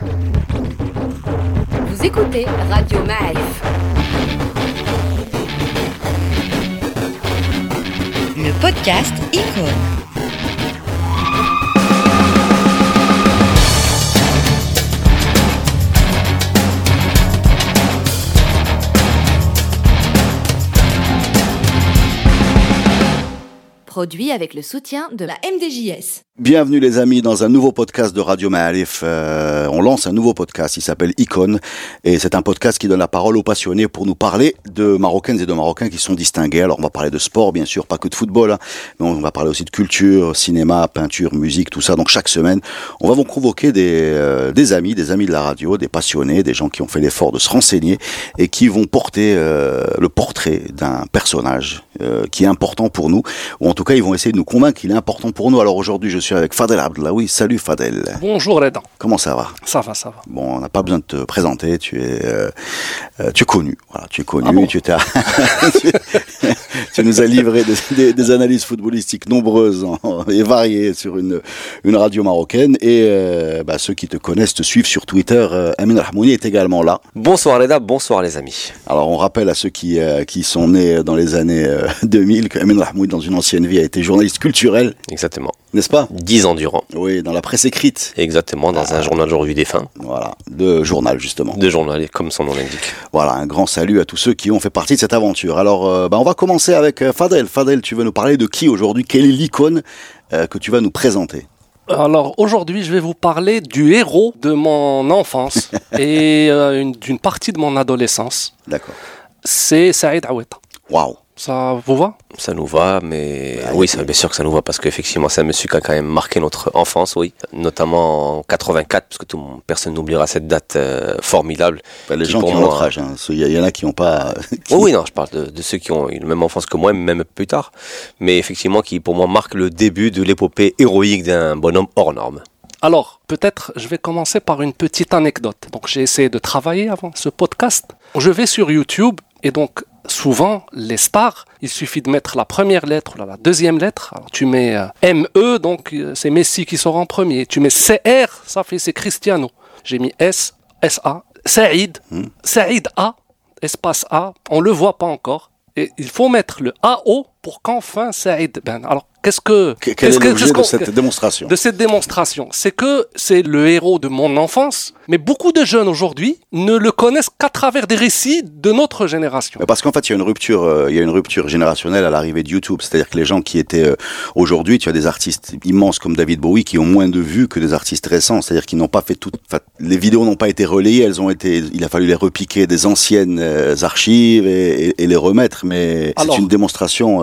Vous écoutez Radio Ma'arif. Le podcast Icône. Produit avec le soutien de la MDJS. Bienvenue les amis dans un nouveau podcast de Radio Ma'arif. Euh, on lance un nouveau podcast, il s'appelle Icône et c'est un podcast qui donne la parole aux passionnés pour nous parler de Marocaines et de Marocains qui sont distingués. Alors on va parler de sport bien sûr, pas que de football, hein, mais on va parler aussi de culture, cinéma, peinture, musique, tout ça. Donc chaque semaine, on va vous convoquer des, euh, des amis, des amis de la radio, des passionnés, des gens qui ont fait l'effort de se renseigner et qui vont porter euh, le portrait d'un personnage euh, qui est important pour nous, ou en tout cas ils vont essayer de nous convaincre qu'il est important pour nous. Alors aujourd'hui je suis avec Fadel Abdelawi. Salut Fadel. Bonjour Reda. Comment ça va? Ça va, ça va. Bon, on n'a pas besoin de te présenter, tu es, euh, euh, tu es connu. Voilà, tu es connu, Ah bon? tu, nous as livré des, des- des analyses footballistiques nombreuses en- et variées sur une, une radio marocaine. Et euh, bah, ceux qui te connaissent te suivent sur Twitter. Euh, Amin Rahmouni est également là. Bonsoir Reda, bonsoir les amis. Alors on rappelle à ceux qui, euh, qui sont nés dans les années euh, 2000 que Amin Rahmouni, dans une ancienne vie, a été journaliste culturel, Exactement. N'est-ce pas Dix ans durant. Oui, dans la presse écrite. Exactement, dans un journal aujourd'hui défunt. Voilà, de journal justement. De journal, comme son nom l'indique. Voilà, un grand salut à tous ceux qui ont fait partie de cette aventure. Alors, euh, bah, on va commencer avec euh, Fadel. Fadel, tu veux nous parler de qui aujourd'hui? Quelle est l'icône euh, que tu vas nous présenter? Alors aujourd'hui, je vais vous parler du héros de mon enfance et euh, une- d'une partie de mon adolescence. D'accord. C'est Saïd Aweta. Waouh. Ça vous va? Ça nous va, mais Bah, oui, ça, bien sûr que ça nous va parce qu'effectivement, c'est un monsieur qui a quand même marqué notre enfance, oui, notamment en 84, parce que tout, personne n'oubliera cette date euh, formidable. Bah, les Qui, gens pour qui ont moi- notre âge, hein. Il y, y en a qui n'ont pas. qui- Oui, oui, non, je parle de, de ceux qui ont eu la même enfance que moi, même plus tard, mais effectivement qui, pour moi, marque le début de l'épopée héroïque d'un bonhomme hors norme. Alors, peut-être je vais commencer par une petite anecdote. Donc j'ai essayé de travailler avant ce podcast. Je vais sur YouTube et donc souvent les stars, il suffit de mettre la première lettre ou la deuxième lettre. Alors tu mets euh, ME, donc euh, c'est Messi qui sort en premier. Tu mets CR, ça fait c'est Cristiano. J'ai mis S, SA, Saïd, Saïd A, espace A, on le voit pas encore. Et il faut mettre le AO pour qu'enfin Saïd. Ben, alors qu'est-ce que Que- Quel qu'est-ce est que- l'objet qu'est-ce de cette démonstration de cette démonstration, c'est que c'est le héros de mon enfance, mais beaucoup de jeunes aujourd'hui ne le connaissent qu'à travers des récits de notre génération. Parce qu'en fait, il y a une rupture, euh, il y a une rupture générationnelle à l'arrivée de YouTube. C'est-à-dire que les gens qui étaient euh, aujourd'hui, tu as des artistes immenses comme David Bowie qui ont moins de vues que des artistes récents. C'est-à-dire qu'ils n'ont pas fait tout. enfin, les vidéos n'ont pas été relayées, elles ont été. Il a fallu les repiquer des anciennes euh, archives et, et- et les remettre. Mais c'est une démonstration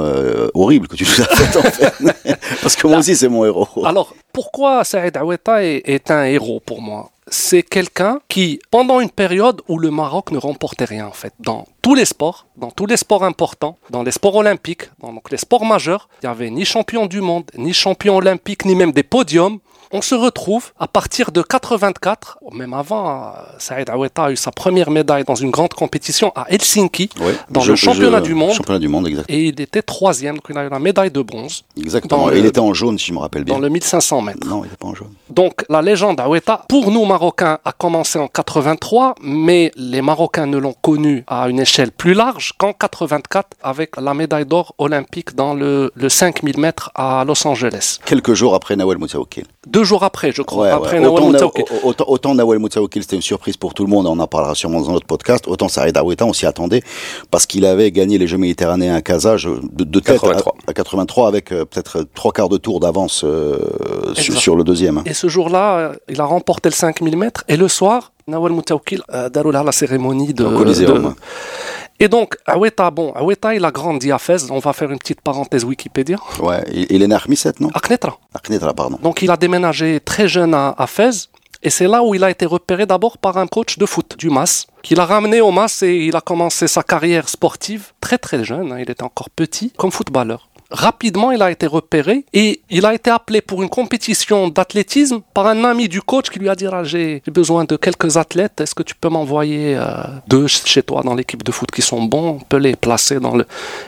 horrible que tu nous as faite en fait. Parce que moi aussi, c'est mon héros. Alors, pourquoi Saïd est, est un héros pour moi? C'est quelqu'un qui, pendant une période où le Maroc ne remportait rien, en fait, dans tous les sports, dans tous les sports importants, dans les sports olympiques, dans donc, les sports majeurs, il n'y avait ni champion du monde, ni champion olympique, ni même des podiums. On se retrouve à partir de 84, même avant, euh, Saïd Aweta a eu sa première médaille dans une grande compétition à Helsinki, dans Je- le championnat je- du monde, Championnat du monde, exact. et il était troisième, donc il a eu la médaille de bronze Exactement. Et il le- était en jaune, si je me rappelle bien. dans le 1500 mètres. Non, il n'était pas en jaune. Donc la légende Aweta, pour nous Marocains, a commencé en 83, mais les Marocains ne l'ont connu à une échelle plus large qu'en 84 avec la médaille d'or olympique dans le, le 5000 mètres à Los Angeles. Quelques jours après Nawel Moussaoukil. Deux jours après, je crois, Ouais, après ouais. Nawal Autant, Moutaoukil. Na- autant, autant Nawel Moutaoukil, c'était une surprise pour tout le monde, on en parlera sûrement dans notre podcast. Autant Saïd Aweta, on s'y attendait, parce qu'il avait gagné les Jeux méditerranéens à Casa je- de, de tête 83. À, à 83, avec euh, peut-être trois quarts de tour d'avance euh, sur, le deuxième. Et ce jour-là, euh, il a remporté le 5000 mètres. Et le soir, Nawal Moutaoukil a déroulé la cérémonie de... Au Coliseum. de- Et donc, Aweta, bon, Aweta, il a grandi à Fès. On va faire une petite parenthèse Wikipédia. Ouais, il, est né à Khmisset, non? À Knetra. À Knetra, pardon. Donc il a déménagé très jeune à, à Fès. Et c'est là où il a été repéré d'abord par un coach de foot du MAS, qui l'a ramené au MAS et il a commencé sa carrière sportive très très jeune, hein, il était encore petit, comme footballeur. Rapidement, il a été repéré et il a été appelé pour une compétition d'athlétisme par un ami du coach qui lui a dit ah, j'ai besoin de quelques athlètes. Est-ce que tu peux m'envoyer euh, deux chez toi dans l'équipe de foot qui sont bons? On peut les placer dans le.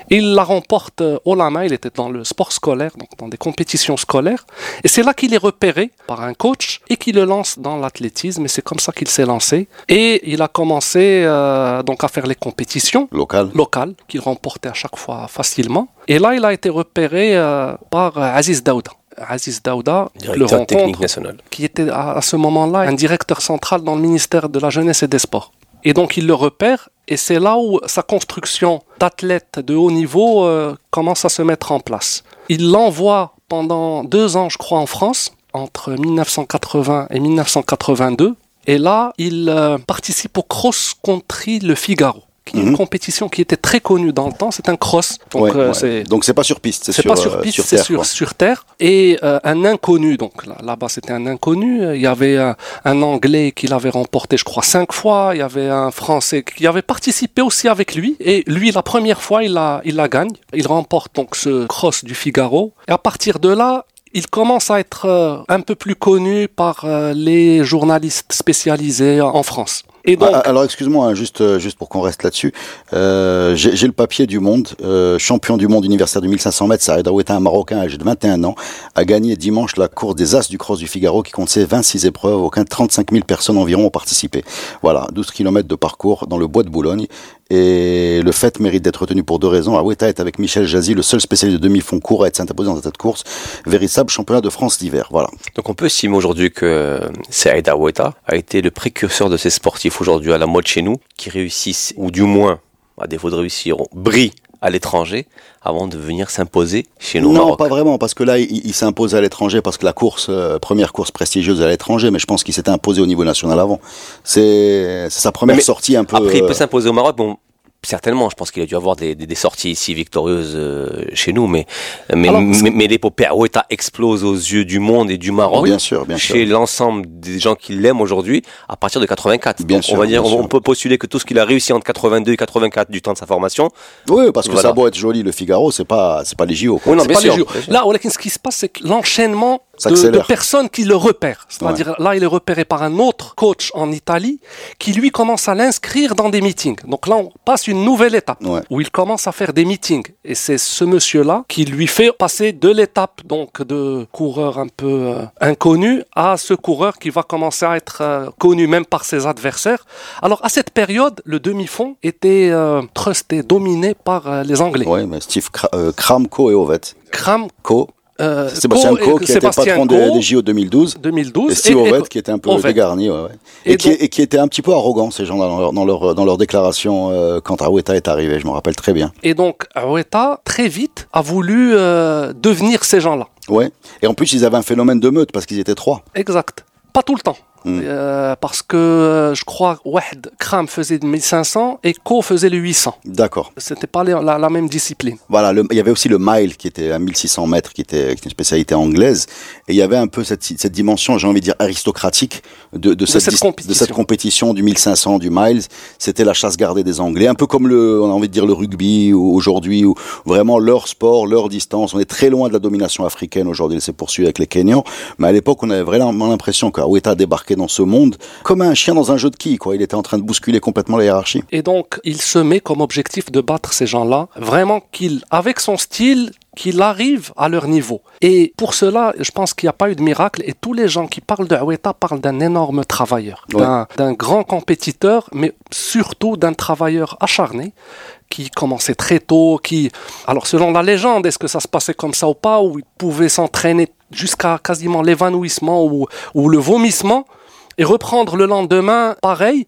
Il la remporte euh, haut la main. Il était dans le sport scolaire, donc dans des compétitions scolaires. Et c'est là qu'il est repéré par un coach et qui le lance dans l'athlétisme. Et c'est comme ça qu'il s'est lancé. Et il a commencé euh, donc à faire les compétitions Local. locales qu'il remportait à chaque fois facilement. Et là, il a été repéré euh, par euh, Aziz Daouda. Aziz Daouda, le rencontre, national. qui était à, ce moment-là un directeur central dans le ministère de la Jeunesse et des Sports. Et donc, il le repère, et c'est là où sa construction d'athlète de haut niveau euh, commence à se mettre en place. Il l'envoie pendant deux ans, je crois, en France, entre 1980 et 1982. Et là, il euh, participe au cross-country Le Figaro, qui est une Mhm. compétition qui était très connue dans le temps. C'est un cross. Donc, Ouais, euh, ouais. c'est Donc c'est pas sur piste, c'est c'est sur, pas sur euh, piste, sur c'est terre. sur, sur terre. Et euh, un inconnu, donc là- là-bas c'était un inconnu. Il y avait un, un Anglais qui l'avait remporté, je crois, cinq fois. Il y avait un Français qui avait participé aussi avec lui. Et lui, la première fois, il la, il la gagne. Il remporte donc ce cross du Figaro. Et à partir de là, il commence à être euh, un peu plus connu par les journalistes spécialisés en France. Ah, alors excuse-moi, hein, juste euh, juste pour qu'on reste là-dessus, euh, j'ai j'ai le papier du monde, euh, champion du monde universitaire du 1500 mètres, Saïd Aoueta, un Marocain âgé de 21 ans, a gagné dimanche la course des As du Cross du Figaro qui comptait 26 épreuves, aucun 35 000 personnes environ ont participé. Voilà, 12 km de parcours dans le bois de Boulogne. Et le fait mérite d'être retenu pour deux raisons. Aoueta est avec Michel Jazzy, le seul spécialiste de demi-fond court à être s'interposer dans cette course. Véritable championnat de France d'hiver. Voilà. Donc on peut estimer aujourd'hui que Saïd Aoueta a été le précurseur de ces sportifs aujourd'hui à la mode chez nous, qui réussissent, ou du moins, à défaut de réussir, brillent à l'étranger avant de venir s'imposer chez nous Non, Maroc. pas vraiment, parce que là, il, imposé à l'étranger parce que la course, euh, première course prestigieuse à l'étranger, mais je pense qu'il s'était imposé au niveau national avant. C'est sa première Mais sortie un peu. Après, il euh, peut s'imposer au Maroc. Bon, certainement, je pense qu'il a dû avoir des, des, des sorties ici victorieuses euh, chez nous, mais mais, Alors, mais, mais l'épopée Aoueta explose aux yeux du monde et du Maroc. bien sûr, bien chez l'ensemble des gens qui l'aiment aujourd'hui à partir de 84. Bien Donc, sûr, on va dire, on, peut postuler que tout ce qu'il a réussi entre 82 et 84 du temps de sa formation. Oui, parce que Voilà. ça a beau être joli, le Figaro, c'est pas, c'est pas les JO. quoi. Oui, non, bien pas sûr, les JO. Là, ce qui se passe, c'est que l'enchaînement de, personnes qui le repèrent. C'est-à-dire, là, il est repéré par un autre coach en Italie qui, lui, commence à l'inscrire dans des meetings. Donc là, on passe une nouvelle étape Ouais. où il commence à faire des meetings. Et c'est ce monsieur-là qui lui fait passer de l'étape donc de coureur un peu euh, inconnu à ce coureur qui va commencer à être euh, connu même par ses adversaires. Alors, à cette période, le demi-fond était euh, trusté, dominé par euh, les Anglais. Ouais, mais Steve Kra- Kramko et Ovet. Kram, Co, euh, Sébastien Co- qui était patron des, des JO 2012. 2012. Et Steve qui était un peu dégarni, ouais, ouais. Et, Et qui, donc- et qui était un petit peu arrogant, ces gens-là, dans leur, dans leur, dans leur déclaration euh, quand Aoueta est arrivé, je me rappelle très bien. Et donc, Aoueta, très vite, a voulu euh, devenir ces gens-là. Ouais. Et en plus, ils avaient un phénomène de meute parce qu'ils étaient trois. Exact. Pas tout le temps. Euh, parce que euh, je crois Wahed Kram faisait 1500 et Ko faisait le 800. D'accord. C'était pas la, la même discipline. Voilà, le- il y avait aussi le mile qui était à 1600 mètres, qui était, qui était une spécialité anglaise, et il y avait un peu cette, cette dimension, j'ai envie de dire aristocratique de, de, cette, compétition. de cette compétition du 1500, du miles. C'était la chasse gardée des Anglais, un peu comme le, on a envie de dire le rugby ou aujourd'hui, où vraiment leur sport, leur distance. On est très loin de la domination africaine aujourd'hui, elle s'est poursuivie avec les Kenyans, mais à l'époque, on avait vraiment l'impression qu'Aoueta débarquait dans ce monde comme un chien dans un jeu de quilles, quoi. Il était en train de bousculer complètement la hiérarchie. Et donc, il se met comme objectif de battre ces gens-là. Vraiment qu'il, avec son style, qu'il arrive à leur niveau. Et pour cela, je pense qu'il n'y a pas eu de miracle. Et tous les gens qui parlent de Aoueta parlent d'un énorme travailleur, Ouais. d'un, d'un grand compétiteur, mais surtout d'un travailleur acharné qui commençait très tôt, qui... Alors selon la légende, est-ce que ça se passait comme ça ou pas, où il pouvait s'entraîner jusqu'à quasiment l'évanouissement ou, ou le vomissement et reprendre le lendemain pareil.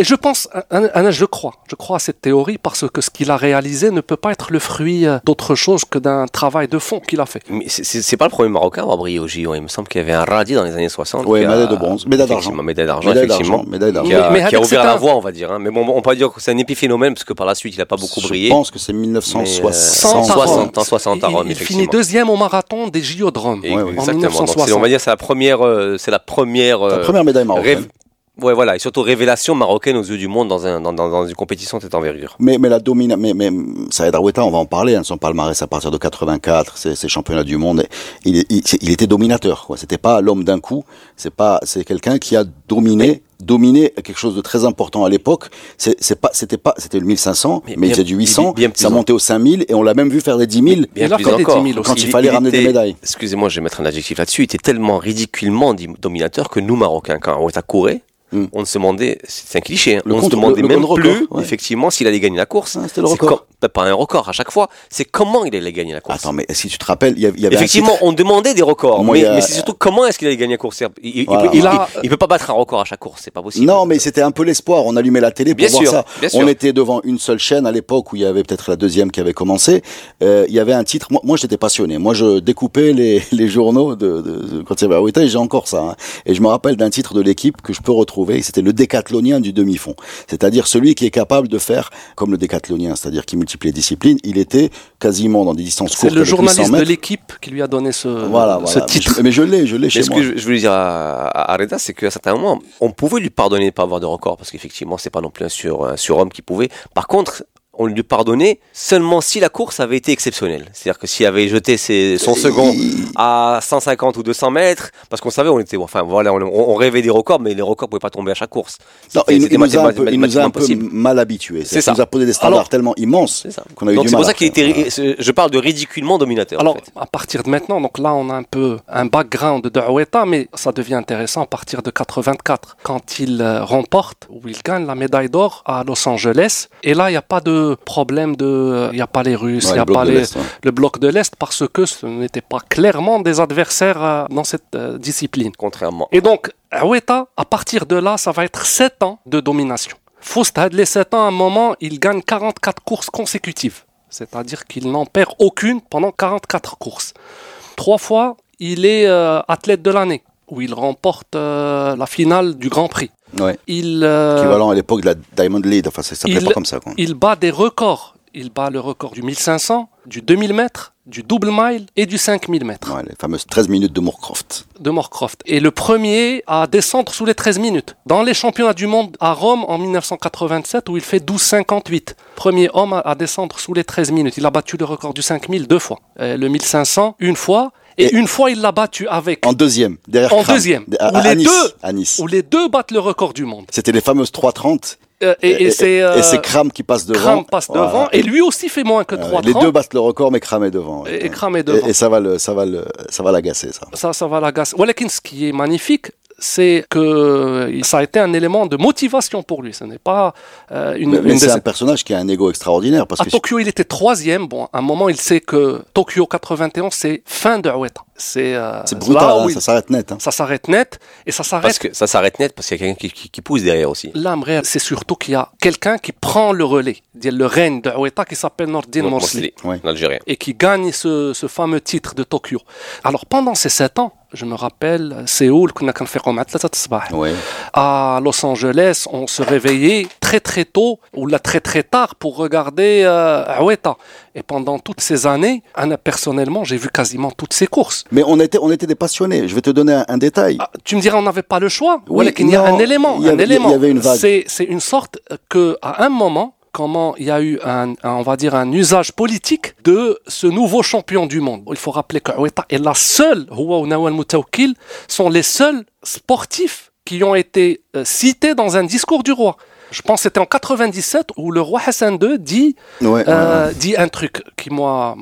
Et je pense, un- un- je crois, je crois à cette théorie parce que ce qu'il a réalisé ne peut pas être le fruit euh, d'autre chose que d'un travail de fond qu'il a fait. Mais c'est- pas le premier Marocain à avoir brillé au JO. Il me semble qu'il y avait un Radi dans les années 60. Ouais, qui a- médaille de bronze, médaille d'argent. Médaille d'argent, Médaille effectivement. d'argent, médaille d'argent. Qui a, Mais qui a ouvert la un- voie, on va dire. hein. Mais bon, on peut pas dire que c'est un épiphénomène parce que par la suite, il a pas beaucoup Je brillé. pense que c'est Mais, 1960. Sans Soixante, Rome. en 60 à Il- Rome, il, effectivement. finit deuxième au marathon des JO de Rome Et en Exactement. Donc, c'est- 1960. on va dire c'est la première, euh, c'est la première, La euh, première médaille marocaine. rêve- Ouais, voilà, et surtout révélation marocaine aux yeux du monde dans, un, dans, dans, dans une compétition de cette envergure. Mais, mais la domina, mais, mais Saïd Aroueta, on va en parler, hein, son palmarès à partir de 84, c'est c'est championnats du monde, il, il, il était dominateur, quoi. C'était pas l'homme d'un coup, c'est pas, c'est quelqu'un qui a dominé, dominé quelque chose de très important à l'époque. C'est c'est pas, c'était pas, c'était le 1500, mais, Mais il faisait du 800, bien plus ça montait au 5000, et on l'a même vu faire des 10 000. Bien plus encore. 10 000 Quand il fallait ramener des médailles. Excusez-moi, je vais mettre un adjectif là-dessus. Il était tellement ridiculement dominateur que nous, Marocains, quand Aoueta courait, Hmm. on se demandait, c'est un cliché, hein, on se demandait le- le même plus, ouais. effectivement, s'il allait gagner la course. Ah, c'était le record. com- pas un record à chaque fois, c'est comment il allait gagner la course. Attends, mais si tu te rappelles, il y avait, Effectivement, titre- on demandait des records, Moi, mais, a- c'est surtout comment est-ce qu'il allait gagner la course. Il, il- il Voilà. peut, il- Il a- il- il peut pas battre un record à chaque course, c'est pas possible. Non, mais c'était un peu l'espoir. On allumait la télé pour Bien voir sûr, ça. bien On sûr. était devant une seule chaîne à l'époque où il y avait peut-être la deuxième qui avait commencé. Euh, il y avait un titre. Moi, moi j'étais passionné. Moi, je découpais les, les journaux de, de, de- quand il y avait j'ai encore ça. hein. Et je me rappelle d'un titre de l'équipe que je peux retrouver. C'était le décathlonien du demi-fond. C'est-à-dire celui qui est capable de faire comme le décathlonien, c'est-à-dire qui multiplie les disciplines. Il était quasiment dans des distances C'est courtes. le avec 800 journaliste de l'équipe qui lui a donné ce, Voilà, ce voilà. titre. Mais je, l'ai, je l'ai chez Mais ce moi. que je, voulais dire à Reda, c'est qu'à certains moments, on pouvait lui pardonner de ne pas avoir de record, parce qu'effectivement, c'est pas non plus un, sur, un surhomme qui pouvait. Par contre, on lui pardonnait seulement si la course avait été exceptionnelle. C'est-à-dire que s'il avait jeté ses, son second à 150 ou 200 mètres, parce qu'on savait, on était, enfin voilà, on, on rêvait des records, mais les records pouvaient pas tomber à chaque course. Non, il, nous a un peu, nous a un peu mal habitués. C'est ça. Il nous a posé des standards Alors, tellement immenses qu'on a eu Donc du c'est pour ça qu'il était, je parle de ridiculement dominateur. Alors, en fait. à partir de maintenant, donc là, on a un peu un background de Aoueta, mais ça devient intéressant à partir de 84, quand il euh, remporte ou il gagne la médaille d'or à Los Angeles. Et là, il n'y a pas de problème de, euh, il n'y a pas les Russes, il Ouais, n'y a pas les, ouais. le bloc de l'Est, parce que ce n'était pas clairement des adversaires euh, dans cette euh, discipline. Contrairement. Et donc, Aoueta, à partir de là, ça va être 7 ans de domination. Foust had les 7 ans, à un moment, il gagne 44 courses consécutives. C'est-à-dire qu'il n'en perd aucune pendant 44 courses. Trois fois, il est euh, athlète de l'année, où il remporte euh, la finale du Grand Prix. Ouais. Il, euh, Équivalent à l'époque de la Diamond League. Enfin, ça s'appelait pas comme ça. Quoi. il bat des records. Il bat le record du 1500, du 2000 mètres, du double mile et du 5000 mètres. Ouais, les fameuses 13 minutes de Moorcroft. de Moorcroft. Et le premier à descendre sous les 13 minutes. Dans les championnats du monde à Rome en 1987, où il fait 12,58. Premier homme à, à descendre sous les 13 minutes. Il a battu le record du 5000 deux fois. Euh, le 1500 une fois. Et, Et- une fois, il l'a battu avec. En deuxième, derrière En Kram. deuxième. À, Où à les nice, deux- à Nice. Où les deux battent le record du monde. C'était les fameuses 3.30. Euh, et et c'est. euh, et c'est Kram qui passe devant. Kram passe devant. Voilà. Et lui aussi fait moins que Euh, 3,30. les deux battent le record, mais Kram est devant. Et- Kram est devant. Et, et ça va le, ça va le, ça va l'agacer, ça. ça, ça va l'agacer. Walakin, ce qui est magnifique, c'est que euh, ça a été un élément de motivation pour lui. Ce n'est pas euh, une, Mais, une mais des- c'est un personnage qui a un ego extraordinaire parce À que Tokyo, il était troisième. Bon, à un moment, il sait que Tokyo 91, c'est fin de. C'est euh, c'est brutal, là hein, il- ça s'arrête net. hein. ça s'arrête net et ça Parce s'arrête. que ça s'arrête net parce qu'il y a quelqu'un qui, qui- qui pousse derrière aussi. L'âme réelle, c'est surtout qu'il y a quelqu'un qui prend le relais, le règne de Aoueta qui s'appelle Nordin Morsli. L'Algérien. et qui gagne ce, ce fameux titre de Tokyo. Alors pendant ces sept ans, je me rappelle, Séoul, كنا كنفيقوا مع ثلاثة الصباح. Ouais. à Los Angeles, on se réveillait très très tôt ou là très très tard pour regarder euh, Aoueta. Et pendant toutes ces années, Anna, personnellement, j'ai vu quasiment toutes ces courses. Mais on était, on était des passionnés. Je vais te donner un, un détail. Ah, tu me diras, on n'avait pas le choix. Oui, Oui, qu'il y a non, un élément. il y un avait- élément. il y avait une vague. C'est, c'est une sorte que, à un moment, comment il y a eu un, un- on va dire, un usage politique de ce nouveau champion du monde. Il faut rappeler que Aoueta est la seule, Houa ou Nawal Moutaoukil, sont les seuls sportifs qui ont été euh, cités dans un discours du roi. Je pense que c'était en 97 où le roi Hassan II dit Ouais, euh, ouais. dit un truc qui moi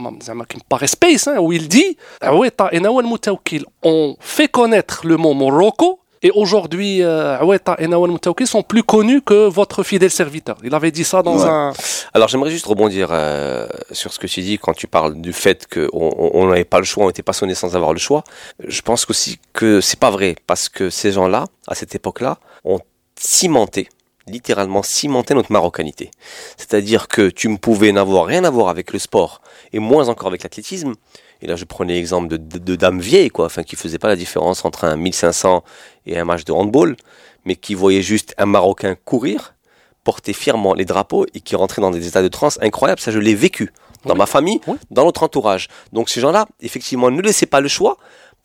qui me paraît space hein, où il dit Aoueta et Nawal Moutaoukil ont fait connaître le mot Morocco et aujourd'hui euh, Aoueta et Nawal Moutaoukil sont plus connus que votre fidèle serviteur. Il avait dit ça dans Ouais. un Alors j'aimerais juste rebondir euh, sur ce que tu dis quand tu parles du fait qu'on on on n'avait pas le choix, on était passionné sans avoir le choix. Je pense aussi que c'est pas vrai parce que ces gens-là, à cette époque-là, ont cimenté, littéralement cimenté notre marocanité. C'est-à-dire que tu ne pouvais n'avoir rien à voir avec le sport et moins encore avec l'athlétisme. Et là, je prenais l'exemple de, de, de dames vieilles, quoi, enfin, qui faisaient pas la différence entre un 1500 et un match de handball, mais qui voyaient juste un Marocain courir, porter fièrement les drapeaux et qui rentraient dans des états de transe incroyables. Ça, je l'ai vécu dans Oui. ma famille, Oui. dans notre entourage. Donc, ces gens-là, effectivement, ne laissaient pas le choix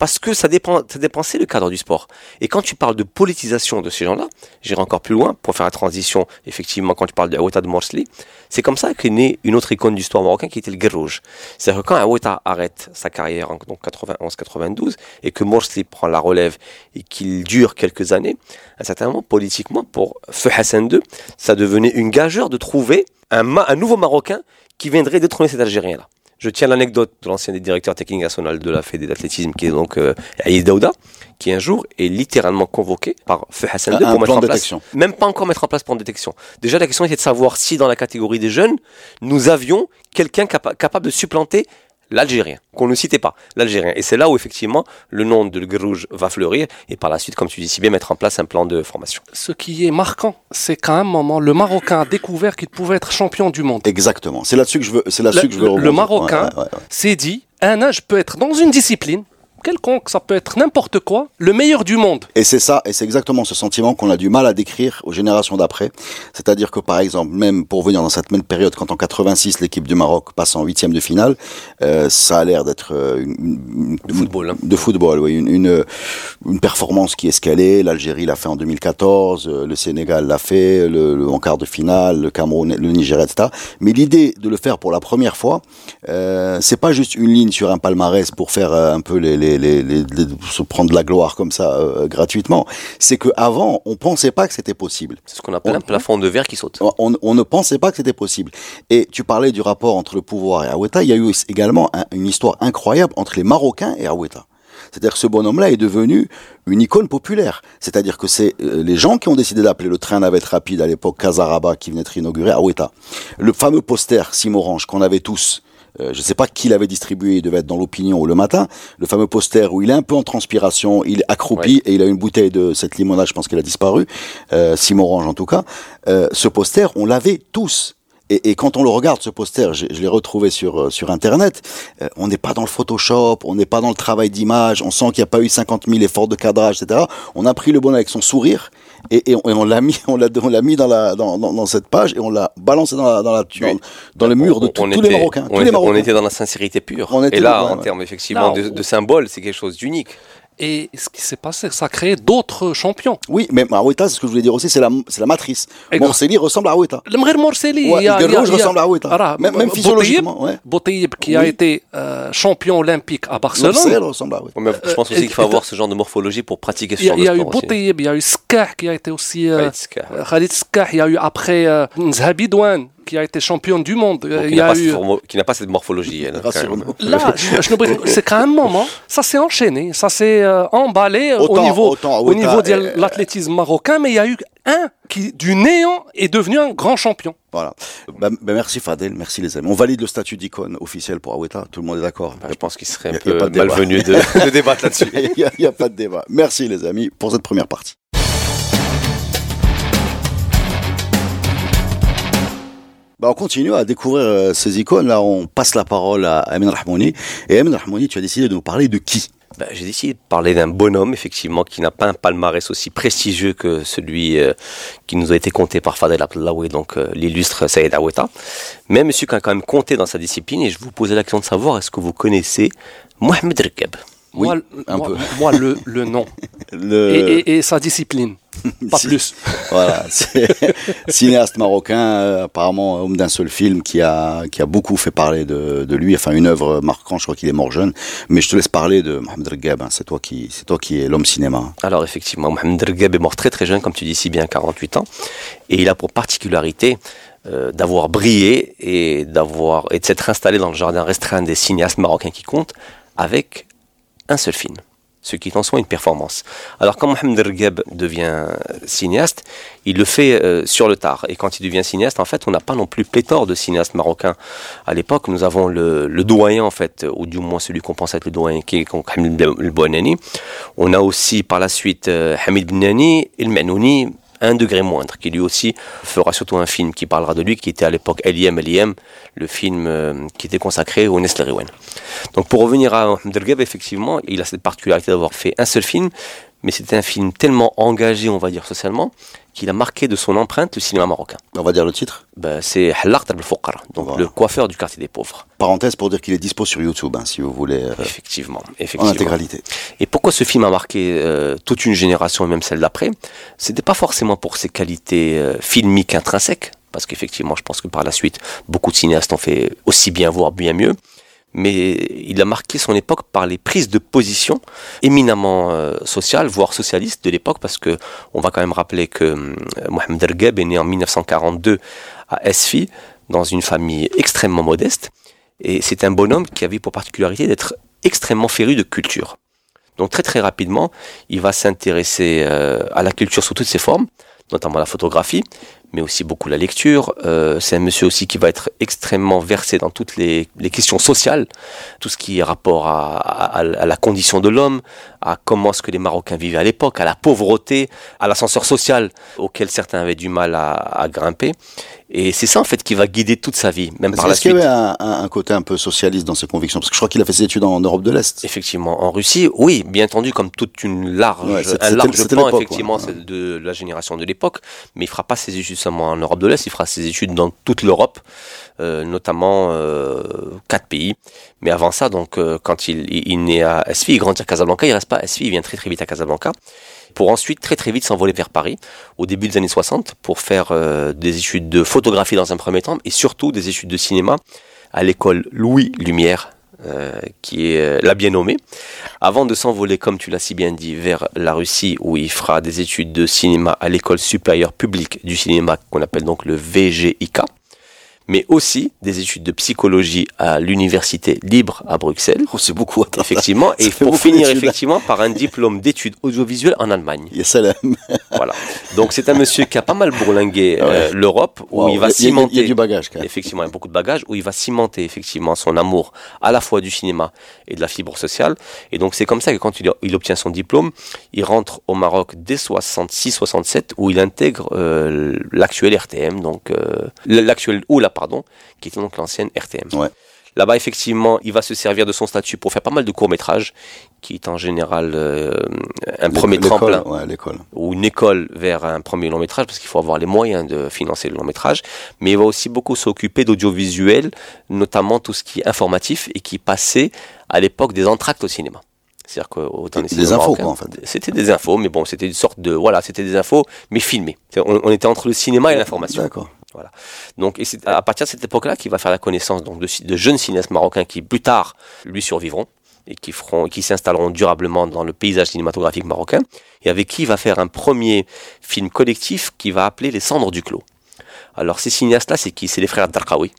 parce que ça dépend, ça dépend, le cadre du sport. Et quand tu parles de politisation de ces gens-là, j'irai encore plus loin pour faire la transition, effectivement, quand tu parles de de Morsli, c'est comme ça qu'est née une autre icône du sport marocain qui était le Guerrouge. C'est-à-dire que quand Aweta arrête sa carrière en 91-92 et que Morsli prend la relève et qu'il dure quelques années, à un certain moment, politiquement, pour Feu Hassan II, ça devenait une gageure de trouver un, un nouveau Marocain qui viendrait détrôner cet Algérien-là. Je tiens l'anecdote de l'ancien directeur technique national de la Fédé d'athlétisme, qui est donc euh, Aïd Daouda, qui un jour est littéralement convoqué par Feu Hassan II pour mettre en place, détection. même pas encore mettre en place plan de détection. Déjà, la question était de savoir si dans la catégorie des jeunes, nous avions quelqu'un capa- capable de supplanter l'Algérien, qu'on ne citait pas, l'Algérien. Et c'est là où effectivement le nom de Grouge va fleurir et par la suite, comme tu dis si bien, mettre en place un plan de formation. Ce qui est marquant, c'est qu'à un moment, le Marocain a découvert qu'il pouvait être champion du monde. Exactement. C'est là-dessus que je veux, c'est là-dessus Le, que je veux le- le Marocain Ouais, ouais, ouais. s'est dit, un âge peut être dans une discipline, quelconque, ça peut être n'importe quoi, le meilleur du monde. Et c'est ça, et c'est exactement ce sentiment qu'on a du mal à décrire aux générations d'après. C'est-à-dire que, par exemple, même pour venir dans cette même période, quand en 86 l'équipe du Maroc passe en huitième de finale, euh, ça a l'air d'être euh, une, une- De football, hein. de football, oui, une, une, une performance qui est escalée. L'Algérie l'a fait en 2014, euh, le Sénégal l'a fait, le, le- en quart de finale, le Cameroun, le Nigeria, etc. Mais l'idée de le faire pour la première fois, euh, c'est pas juste une ligne sur un palmarès pour faire un peu les, les, les, les- les- se prendre de la gloire comme ça euh, gratuitement. C'est que avant, on pensait pas que c'était possible. C'est ce qu'on appelle On- un plafond de verre qui saute. On, on ne pensait pas que c'était possible. Et tu parlais du rapport entre le pouvoir et Aoueta. Il y a eu également un- une histoire incroyable entre les Marocains et Aoueta. C'est-à-dire que ce bonhomme-là est devenu une icône populaire. C'est-à-dire que c'est euh, les gens qui ont décidé d'appeler le train navette rapide à l'époque Casaraba qui venait d'être inauguré à Aoueta. Le fameux poster Simorange qu'on avait tous. Euh, je ne sais pas qui l'avait distribué, il devait être dans l'opinion ou le matin. Le fameux poster où il est un peu en transpiration, il est accroupi et il a une bouteille de cette limonade, je pense qu'elle a disparu, euh, Simorange en tout cas. Euh, ce poster, on l'avait tous. Et, et quand on le regarde, ce poster, je, je l'ai retrouvé sur, euh, sur Internet, euh, on n'est pas dans le Photoshop, on n'est pas dans le travail d'image, on sent qu'il n'y a pas eu 50 000 efforts de cadrage, etc. On a pris le bon avec son sourire et, et on, et on l'a mis, on l'a, on l'a mis dans, la, dans, dans, dans cette page et on l'a balancé dans, la, dans, la, dans, dans le mur de tout- on tous les était- Marocains. On tous les était, on Marocains. était dans la sincérité pure. Et là, en ouais. termes effectivement Non. de, de symbole, c'est quelque chose d'unique. Et ce qui s'est passé, ça a créé d'autres champions. Oui, mais Aoueta, c'est ce que je voulais dire aussi, c'est la, c'est la matrice. Morcelli ressemble à Aoueta. Le Mghir Morseli, Ouais, il y a- il y ressemble à Aoueta. Voilà, Même- même physiologiquement, ouais. Qui a été euh, champion olympique à Barcelone. Ressemble à Aoueta. Ouais, mais je pense Euh, aussi qu'il faut avoir ce genre de morphologie pour pratiquer ce Il y a, genre il y de a eu sport. Boutayeb, il y a eu Skah qui a été aussi. euh, Khalid Skah. Khalid Skah, il y a eu après euh, Nzhabi Douane qui a été champion du monde. Euh, il qui y n'a a pas, cette eu. formo- qui n'a pas cette morphologie. elle, même. Là, c'est qu'à un moment, ça s'est enchaîné, ça s'est euh, emballé euh, au niveau, autant au Aoueta niveau de l'athlétisme marocain, mais il y a eu un qui, du néant, est devenu un grand champion. Voilà. Ben, ben, merci Fadel, merci les amis. On valide le statut d'icône officiel pour Aoueta, tout le monde est d'accord. Bah, je pense qu'il serait Y un a- y a peu pas de débat. malvenu de, de débattre là-dessus. Il n'y a, pas de débat. Merci les amis pour cette première partie. Bah, on continue à découvrir euh, ces icônes. Là, on passe la parole à Amin Rahmouni. Et Amin Rahmouni, tu as décidé de nous parler de qui? Ben, J'ai décidé de parler d'un bonhomme, effectivement, qui n'a pas un palmarès aussi prestigieux que celui euh, qui nous a été compté par Fadel Abdellaoui, donc euh, l'illustre Saïd Aweta. Mais monsieur qui a quand même compté dans sa discipline, et je vous posais la question de savoir, est-ce que vous connaissez Mohamed Rekeb Oui, moi, un moi, peu. moi, le, le nom Le... et, et- et sa discipline, pas plus. Voilà, c'est cinéaste marocain, euh, apparemment homme d'un seul film, qui a qui a beaucoup fait parler de, de lui. Enfin, une œuvre marquante. Je crois qu'il est mort jeune. Mais je te laisse parler de Mohamed Regab. hein. C'est toi qui c'est toi qui es l'homme cinéma. Alors effectivement, Mohamed Regeb est mort très très jeune, comme tu dis si bien, 48 ans, et il a pour particularité euh, d'avoir brillé et d'avoir et de s'être installé dans le jardin restreint des cinéastes marocains qui comptent avec un seul film, ce qui est en soi une performance. Alors quand Mohamed Regeb devient cinéaste, il le fait euh, sur le tard. Et quand il devient cinéaste, en fait, on n'a pas non plus pléthore de cinéastes marocains. À l'époque, nous avons le, le doyen, en fait, ou du moins celui qu'on pense être le doyen, qui est Hamid El Bouanani. On a aussi par la suite euh, Hamid Bnani et le Menouni, un degré moindre, qui lui aussi fera surtout un film qui parlera de lui, qui était à l'époque Eliem Eliem, le film euh, qui était consacré au Nestlé Rewen. Donc pour revenir à Regeb, effectivement, il a cette particularité d'avoir fait un seul film, mais c'était un film tellement engagé, on va dire socialement, qu'il a marqué de son empreinte le cinéma marocain. On va dire le titre? Ben, c'est Halart al donc Voilà. le coiffeur du quartier des pauvres. Parenthèse pour dire qu'il est dispo sur YouTube, hein, si vous voulez, euh, Effectivement, en effectivement. intégralité. Et pourquoi ce film a marqué euh, toute une génération et même celle d'après? C'était pas forcément pour ses qualités euh, filmiques intrinsèques, parce qu'effectivement, je pense que par la suite, beaucoup de cinéastes ont fait aussi bien, voire bien mieux. Mais il a marqué son époque par les prises de position éminemment euh, sociales, voire socialistes de l'époque, parce que on va quand même rappeler que euh, Mohamed Ergheb est né en 1942 à Esfi, dans une famille extrêmement modeste. Et c'est un bonhomme qui avait pour particularité d'être extrêmement féru de culture. Donc très très rapidement, il va s'intéresser euh, à la culture sous toutes ses formes, notamment la photographie, mais aussi beaucoup la lecture. Euh, c'est un monsieur aussi qui va être extrêmement versé dans toutes les, les questions sociales, tout ce qui est rapport à, à- à la condition de l'homme, à comment est-ce que les Marocains vivaient à l'époque, à la pauvreté, à l'ascenseur social auquel certains avaient du mal à, à grimper. Et c'est ça en fait qui va guider toute sa vie, même par la Est-ce qu'il suite. y avait un, côté un peu socialiste dans ses convictions? Parce que je crois qu'il a fait ses études en Europe de l'Est. Effectivement, en Russie, oui, bien entendu, comme toute une large, Ouais, un large pan, effectivement, ouais. de la génération de l'époque, mais il fera pas ses études seulement en Europe de l'Est, il fera ses études dans toute l'Europe, notamment euh, quatre pays. Mais avant ça, donc, euh, quand il, il, il naît à Esfi, il grandit à Casablanca, il reste pas à Esfi, il vient très très vite à Casablanca, pour ensuite très très vite s'envoler vers Paris, au début des années 60, pour faire euh, des études de photographie dans un premier temps, et surtout des études de cinéma à l'école Louis Lumière, euh, qui est euh, la bien nommée, avant de s'envoler, comme tu l'as si bien dit, vers la Russie, où il fera des études de cinéma à l'école supérieure publique du cinéma, qu'on appelle donc le VGIK, mais aussi des études de psychologie à l'université libre à Bruxelles. Oh, c'est beaucoup. Effectivement, et pour finir effectivement par un diplôme d'études audiovisuelles en Allemagne. Il y a ça là. Voilà. Donc c'est un monsieur qui a pas mal bourlingué euh, l'Europe, où Wow. il va il, y a, il y a- cimenter. il y a du bagage quand même. Effectivement, il y a beaucoup de bagages où il va cimenter effectivement son amour à la fois du cinéma et de la fibre sociale. Et donc c'est comme ça que quand il, il obtient son diplôme, il rentre au Maroc dès 66-67 où il intègre euh, l'actuel RTM, donc euh, l'actuel OULA pardon, qui était donc l'ancienne RTM. Ouais. Là-bas, effectivement, il va se servir de son statut pour faire pas mal de courts-métrages, qui est en général euh, un premier tremplin Ouais, l'école. ou une école vers un premier long métrage parce qu'il faut avoir les moyens de financer le long métrage mais il va aussi beaucoup s'occuper d'audiovisuel notamment tout ce qui est informatif et qui passait à l'époque des entractes au cinéma c'est-à-dire que autant Des- infos, quoi, en fait. c'était des infos mais bon c'était une sorte de voilà c'était des infos mais filmées on, on était entre le cinéma et l'information D'accord. Donc, et c'est à partir de cette époque-là qu'il va faire la connaissance donc, de, jeunes cinéastes marocains qui, plus tard, lui survivront et qui, qui s'installeront durablement dans le paysage cinématographique marocain, et avec qui il va faire un premier film collectif qu'il va appeler Les Cendres du Clos. Alors, ces cinéastes-là, c'est qui? C'est les frères Darqawi,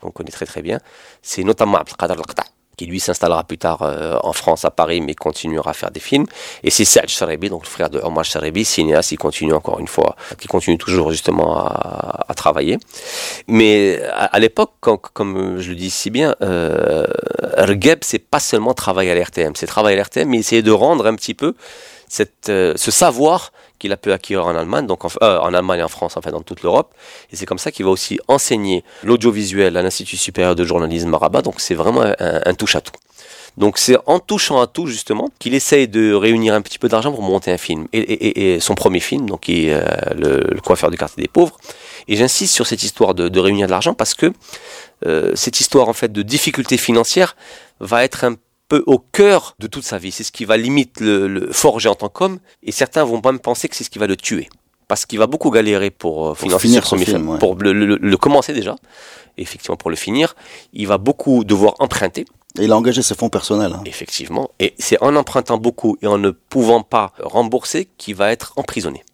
qu'on connaît très très bien. C'est notamment Abdelkader Al-Qata, qui lui s'installera plus tard euh, en France, à Paris, mais continuera à faire des films. Et c'est Saad Sharibi, donc le frère de Omar Sharibi, cinéaste, il continue encore une fois, qui continue toujours justement à, à travailler. Mais à, à l'époque, comme je le dis si bien, euh, Ergheb, c'est pas seulement travailler à l'RTM, c'est travailler à l'RTM, mais essayer de rendre un petit peu cette, euh, ce savoir qu'il a pu acquérir en Allemagne, donc en, euh, en France, en fait, dans toute l'Europe. Et c'est comme ça qu'il va aussi enseigner l'audiovisuel à l'Institut supérieur de journalisme à Rabat. Donc c'est vraiment un, un touche à tout. Donc c'est en touchant à tout justement qu'il essaye de réunir un petit peu d'argent pour monter un film. Et, son premier film, donc qui est euh, le, coiffeur du quartier des pauvres. Et j'insiste sur cette histoire de, réunir de l'argent parce que euh, cette histoire en fait de difficulté financière va être un peu au cœur de toute sa vie. C'est ce qui va limite le, le forger en tant qu'homme. Et certains vont même penser que c'est ce qui va le tuer. Parce qu'il va beaucoup galérer pour, euh, financer finir son film, film, ouais. pour le, le- le commencer déjà. Et effectivement, pour le finir, il va beaucoup devoir emprunter. Et il a engagé ses fonds personnels. hein. Effectivement. Et c'est en empruntant beaucoup et en ne pouvant pas rembourser qu'il va être emprisonné.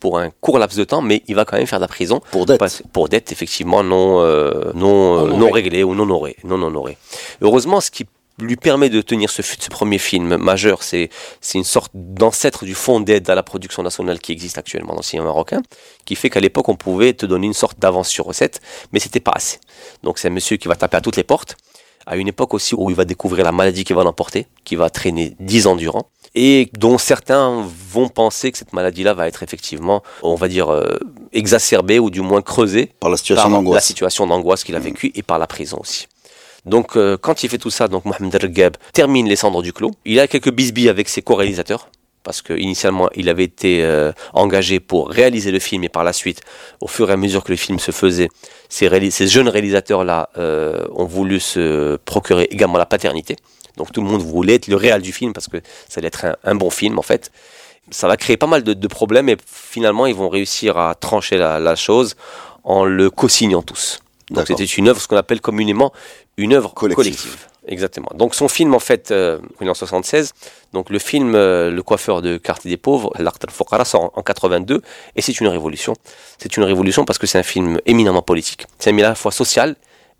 Pour un court laps de temps, mais il va quand même faire de la prison. Pour dette. Parce- pour dette, effectivement, non, euh, non, euh, non réglée ou non honorée. Non honorée. Heureusement, ce qui lui permet de tenir ce, ce premier film majeur, c'est une sorte d'ancêtre du fonds d'aide à la production nationale qui existe actuellement dans le cinéma marocain, qui fait qu'à l'époque, on pouvait te donner une sorte d'avance sur recette, mais c'était pas assez. Donc c'est un monsieur qui va taper à toutes les portes, à une époque aussi où il va découvrir la maladie qui va l'emporter, qui va traîner dix ans durant, et dont certains vont penser que cette maladie-là va être effectivement, on va dire, euh, exacerbée ou du moins creusée Par la situation d'angoisse. situation d'angoisse qu'il a vécue et par la prison aussi. Donc, euh, quand il fait tout ça, donc Mohamed Ergheb termine Les Cendres du Clos. Il a quelques bisbilles avec ses co-réalisateurs, parce que initialement il avait été euh, engagé pour réaliser le film et par la suite, au fur et à mesure que le film se faisait, ces, jeunes réalisateurs-là euh, ont voulu se procurer également la paternité. Donc tout le monde voulait être le réal du film parce que ça allait être un, bon film en fait. Ça va créer pas mal de, de problèmes et finalement ils vont réussir à trancher la, la chose en le co-signant tous. Donc c'était une œuvre, ce qu'on appelle communément une œuvre Collective. collective. Exactement. Donc son film en fait, euh, en 1976, donc le film euh, Le coiffeur de quartier des pauvres, L'Art al-Fuqara, sort en, en 82 et c'est une révolution. C'est une révolution parce que c'est un film éminemment politique. C'est un film à la fois social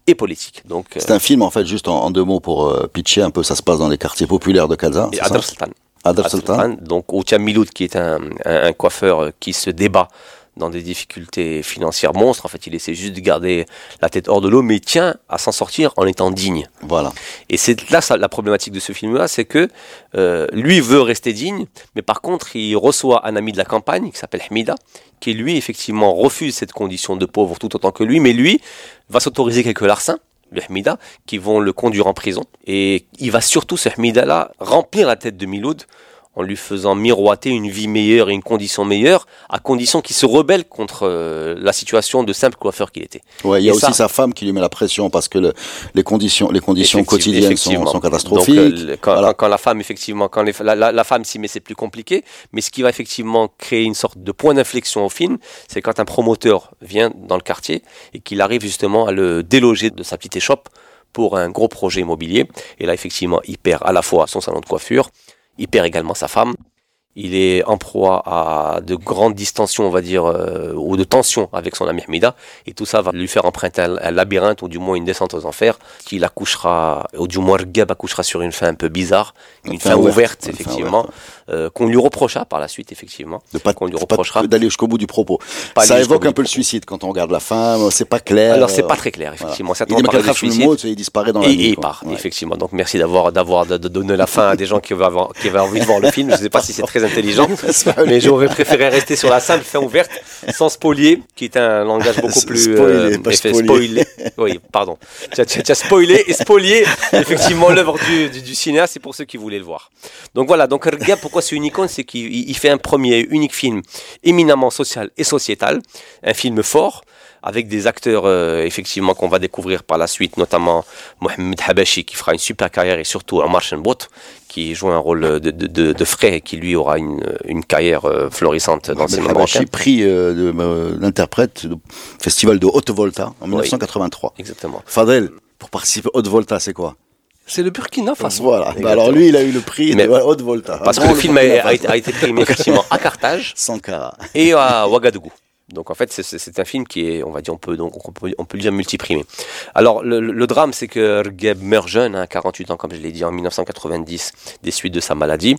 et politique. Donc euh, C'est un film, en fait, juste en, en deux mots pour euh, pitcher un peu, ça se passe dans les quartiers populaires de ça Adr Sultan. Adr Sultan. Donc Outia Miloud qui est un, un- un coiffeur qui se débat dans des difficultés financières monstres. En fait, il essaie juste de garder la tête hors de l'eau, mais il tient à s'en sortir en étant digne. Voilà. Et c'est là ça, la problématique de ce film-là, c'est que euh, lui veut rester digne, mais par contre, il reçoit un ami de la campagne qui s'appelle Hamida, qui lui, effectivement, refuse cette condition de pauvre tout autant que lui, mais lui va s'autoriser quelques larcins, le Hamida, qui vont le conduire en prison. Et il va surtout, ce Hamida-là, remplir la tête de Miloud en lui faisant miroiter une vie meilleure et une condition meilleure, à condition qu'il se rebelle contre euh, la situation de simple coiffeur qu'il était. Ouais, il y a Et aussi ça- sa femme qui lui met la pression parce que le- les conditions, les conditions quotidiennes sont, sont catastrophiques. Donc, euh, quand, Voilà. quand- quand la femme, effectivement, quand les- la, la- la femme s'y met, c'est plus compliqué. Mais ce qui va effectivement créer une sorte de point d'inflexion au film, c'est quand un promoteur vient dans le quartier et qu'il arrive justement à le déloger de sa petite échoppe pour un gros projet immobilier. Et là, effectivement, il perd à la fois son salon de coiffure, il perd également sa femme. Il est en proie à de grandes distensions, on va dire, euh, ou de tensions avec son ami Hamida. Et tout ça va lui faire emprunter un, un labyrinthe, ou du moins une descente aux enfers, qu'il accouchera, ou du moins Gab accouchera sur une fin un peu bizarre, une, fin, ouverte, fin effectivement, euh, qu'on lui reprocha par la suite, effectivement. De pas, qu'on lui pas reprochera. d'aller jusqu'au bout du propos. Pas ça évoque un peu le suicide quand on regarde la femme, c'est pas clair. Alors, c'est euh, pas très clair, voilà. effectivement. Il mais parlent qu'elle de suicide. mot, il disparaît dans la Et, nuit. et il part, Ouais. effectivement. Donc merci d'avoir d'avoir donner la fin à des gens qui avaient, qui avaient envie de voir le film. Je ne sais pas si c'est très intelligent, mais j'aurais préféré rester sur la simple fin ouverte, sans spolier, qui est un langage beaucoup plus Spoiler, pas effet- spolier. spoiler. Oui, pardon. Tu as, tu as- tu as spoilé et spolié effectivement l'œuvre du, du, du cinéaste. C'est pour ceux qui voulaient le voir. Donc voilà. Donc regarde pourquoi c'est une icône, c'est qu'il il fait un premier unique film éminemment social et sociétal, un film fort avec des acteurs euh, effectivement qu'on va découvrir par la suite, notamment Mohamed Habashi qui fera une super carrière et surtout Omar Shenbot qui joue un rôle de, de, de, de frère et qui lui aura une, une carrière euh, florissante dans marocain. prix euh, de euh, l'interprète du festival de Haute Volta en 1983. Exactement. Fadel, pour participer à Haute Volta, c'est quoi? C'est le Burkina Faso. Voilà. Bah alors lui, il a eu le prix Mais- de Haute Volta. Parce que le film a, été, a été primé effectivectivement à Carthage Sankara. et à Ouagadougou. Donc en fait, c'est- un film qui est, on va dire, on peut donc on peut, on peut le dire multiprimé. Alors le drame, c'est que Rgeb meurt jeune, hein, 48 ans comme je l'ai dit, en 1990, des suites de sa maladie,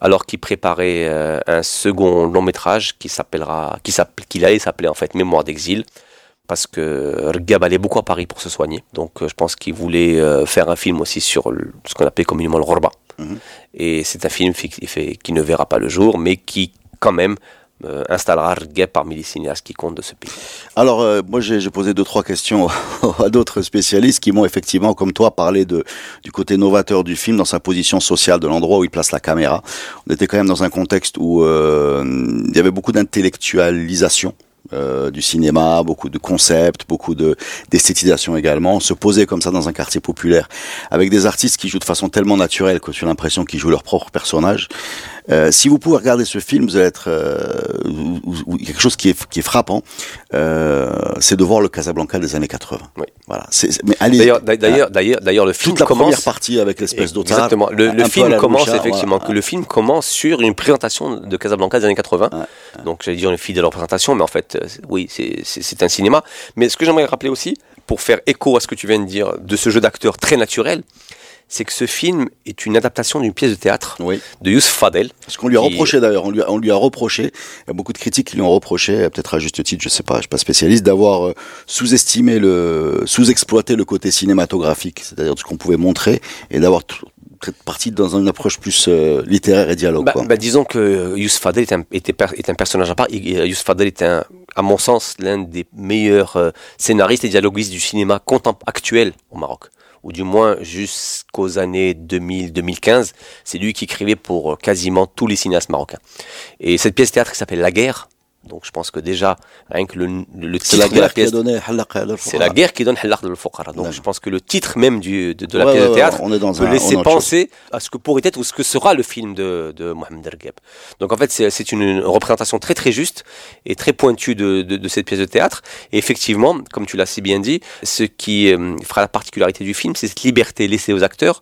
alors qu'il préparait euh, un second long métrage qui s'appellera, qui s'appelle, qu'il allait s'appeler en fait Mémoire d'exil. Parce que Rgeb allait beaucoup à Paris pour se soigner. Donc euh, je pense qu'il voulait euh, faire un film aussi sur le- ce qu'on appelle communément le Rorba. Mhm. Et c'est un film qui ne verra pas le jour, mais qui quand même euh, installera Rgeb parmi les cinéastes qui comptent de ce pays. Alors, euh, moi, j'ai j'ai posé deux, trois questions à d'autres spécialistes qui m'ont effectivement, comme toi, parlé de, du côté novateur du film dans sa position sociale, de l'endroit où il place la caméra. On était quand même dans un contexte où euh, il y avait beaucoup d'intellectualisation. Euh, du cinéma, beaucoup de concepts, beaucoup de d'esthétisation également. Se poser comme ça dans un quartier populaire avec des artistes qui jouent de façon tellement naturelle que tu as l'impression qu'ils jouent leur propre personnage. Euh, si vous pouvez regarder ce film, vous allez être euh, ou- ou- ou quelque chose qui est qui est frappant, c'est de voir le Casablanca des années 80. Oui. Voilà. Mais allez, D'ailleurs, d'ailleurs, d'ailleurs, d'ailleurs, le film toute la commence. première partie avec l'espèce d'otard. Exactement. Le, film la commence effectivement voilà. que le film commence sur une présentation de Casablanca des années 80. Donc j'allais dire une fidèle représentation, mais en fait, oui, c'est- un cinéma. Mais ce que j'aimerais rappeler aussi, pour faire écho à ce que tu viens de dire de ce jeu d'acteur très naturel, c'est que ce film est une adaptation d'une pièce de théâtre Oui. de Youssef Fadel. Ce qu'on lui a reproché d'ailleurs, on lui a, on lui a reproché, il y a beaucoup de critiques qui lui ont reproché, euh, peut-être à juste titre, je sais pas, je suis pas spécialiste, d'avoir euh, sous-estimé le, sous-exploité le côté cinématographique, c'est-à-dire de ce qu'on pouvait montrer, et d'avoir parti dans une approche plus euh, littéraire et dialogue. Bah, quoi. bah, disons que Youssef Fadel est un, était est un personnage à part. Euh, Youssef Fadel est, un, à mon sens, l'un des meilleurs euh, scénaristes et dialoguistes du cinéma actuel au Maroc. ou du moins jusqu'aux années 2000-2015, c'est lui qui écrivait pour euh, quasiment tous les cinéastes marocains. Et cette pièce de théâtre qui s'appelle La guerre, donc je pense que déjà, rien que le, le C'est la titre de la guerre qui a pièce, c'est la guerre qui donne Halaq al-Fuqara. Donc D'accord. je pense que le titre même du, de, de la Ouais, pièce ouais, de ouais, théâtre on est dans peut un- laisser on penser à ce que pourrait être ou ce que sera le film de, de Mohamed Ergheb. Donc en fait, c'est une représentation très très juste et très pointue de, de, de cette pièce de théâtre. Et effectivement, comme tu l'as si bien dit, ce qui euh, fera la particularité du film, c'est cette liberté laissée aux acteurs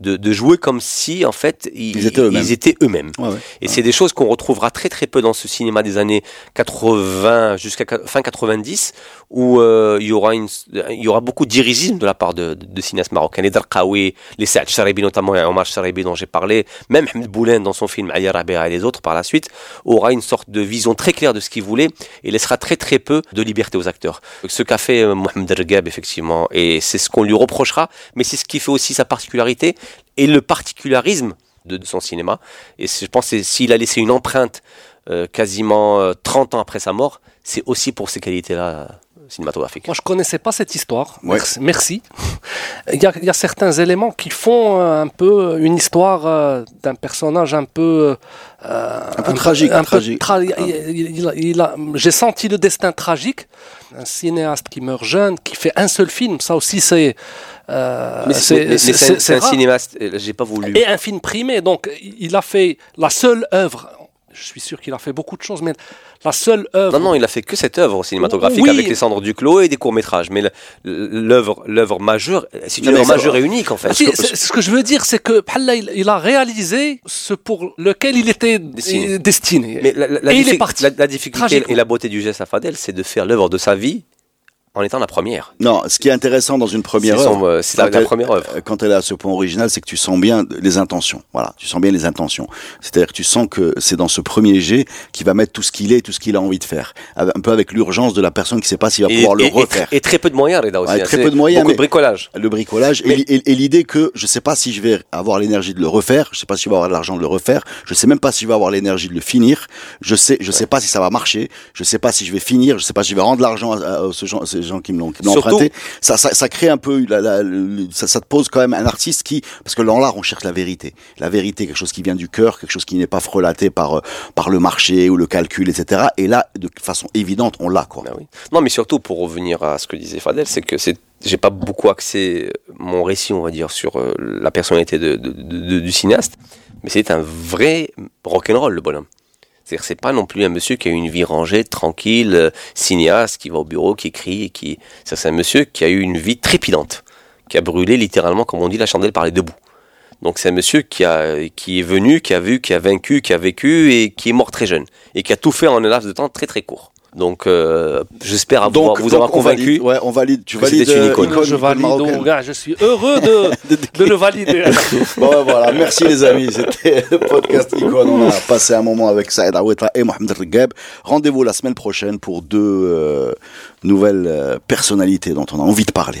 de, de jouer comme si en fait ils, Ils étaient eux-mêmes. Ouais, ouais. Et c'est des choses qu'on retrouvera très très peu dans ce cinéma des années 80 jusqu'à fin 90, où euh, il y aura une, il y aura beaucoup d'irigisme de la part de, de, cinéastes marocains, les Darqawi, les Saad Charibi notamment, et Omar Charibi dont j'ai parlé, même Ahmed Boulen dans son film Aya Rabea et les autres par la suite, aura une sorte de vision très claire de ce qu'il voulait et laissera très très peu de liberté aux acteurs. Ce qu'a fait euh, Mohamed Ergheb effectivement, et c'est ce qu'on lui reprochera, mais c'est ce qui fait aussi sa particularité et le particularisme de, son cinéma. Et je pense s'il a laissé une empreinte euh, quasiment euh, 30 ans après sa mort, c'est aussi pour ces qualités-là euh, cinématographiques. Moi, je connaissais pas cette histoire. Ouais. Merci. merci. Il, y a, il y a certains éléments qui font euh, un peu une histoire euh, d'un personnage un peu. euh, Un peu tragique, un peu tragique. tra- il- il- il a- il a- J'ai senti le destin tragique. Un cinéaste qui meurt jeune, qui fait un seul film, ça aussi c'est. euh, mais c'est un, un cinéaste, euh, j'ai pas voulu. Et un film primé, donc il a fait la seule œuvre. Je suis sûr qu'il a fait beaucoup de choses, mais la seule œuvre. Non, non, il a fait que cette œuvre cinématographique Oui. avec les cendres du clos et des courts-métrages. Mais l'œuvre l'œuvre majeure, c'est une Non, mais œuvre ça- majeure et unique en fait. Ah, si, ce que je veux dire, c'est que il, a réalisé ce pour lequel il était Destiné. destiné. Mais la, la- la Et il est parti. la- difficulté et la beauté du geste à Fadel, c'est de faire l'œuvre de sa vie en étant la première. Non, ce qui est intéressant dans une première œuvre, euh, c'est la- elle- première œuvre. euh, Quand elle est à ce point original, c'est que tu sens bien les intentions. Voilà, tu sens bien les intentions. C'est-à-dire que tu sens que c'est dans ce premier jet qu'il va mettre tout ce qu'il est, tout ce qu'il a envie de faire. Un peu avec l'urgence de la personne qui sait pas s'il va pouvoir le refaire. et très peu de moyens, Reda aussi. Ouais, hein. très peu de moyens, Beaucoup mais- de bricolage. le bricolage et Mais- l'idée que je sais pas si je vais avoir l'énergie de le refaire, je sais pas si je vais avoir l'argent de le refaire, je sais même pas si je vais avoir l'énergie de le finir, je sais je sais pas si ça va marcher, je sais pas si je vais finir, je sais pas si je vais rendre l'argent à, gens qui me l'ont qui me l'ont emprunté. Ça, ça ça crée un peu la, la- le- ça, ça te pose quand même un artiste qui parce que dans l'art on cherche la vérité, la vérité quelque chose qui vient du cœur, quelque chose qui n'est pas frelaté par euh, par le marché ou le calcul etc. Et là de façon évidente on l'a quoi. Ben oui. Non, mais surtout pour revenir à ce que disait Fadel, c'est que c'est j'ai pas beaucoup axé mon récit, on va dire, sur euh, la personnalité de, de- de- de- du cinéaste, mais c'est un vrai rock'n'roll le bonhomme. C'est-à-dire c'est pas non plus un monsieur qui a une vie rangée, tranquille, euh, cinéaste, qui va au bureau, qui écrit, qui. C'est un monsieur qui a eu une vie trépidante, qui a brûlé littéralement, comme on dit, la chandelle par les deux bouts. Donc c'est un monsieur qui, qui est venu, qui a vu, qui a vaincu, qui a vécu et qui est mort très jeune. Et qui a tout fait en un laps de temps très très court. Donc euh, j'espère avoir, Donc, vous donc, avoir on convaincu. valide, ouais, on valide, tu valides une euh, icône. icône, je icône valide, gars, je suis heureux de, de le valider. Bon, ouais, voilà, merci les amis. C'était le podcast Icon. On a passé un moment avec Saïd Aweta et Mohamed Regab. Rendez-vous la semaine prochaine pour deux euh, nouvelles euh, personnalités dont on a envie de parler.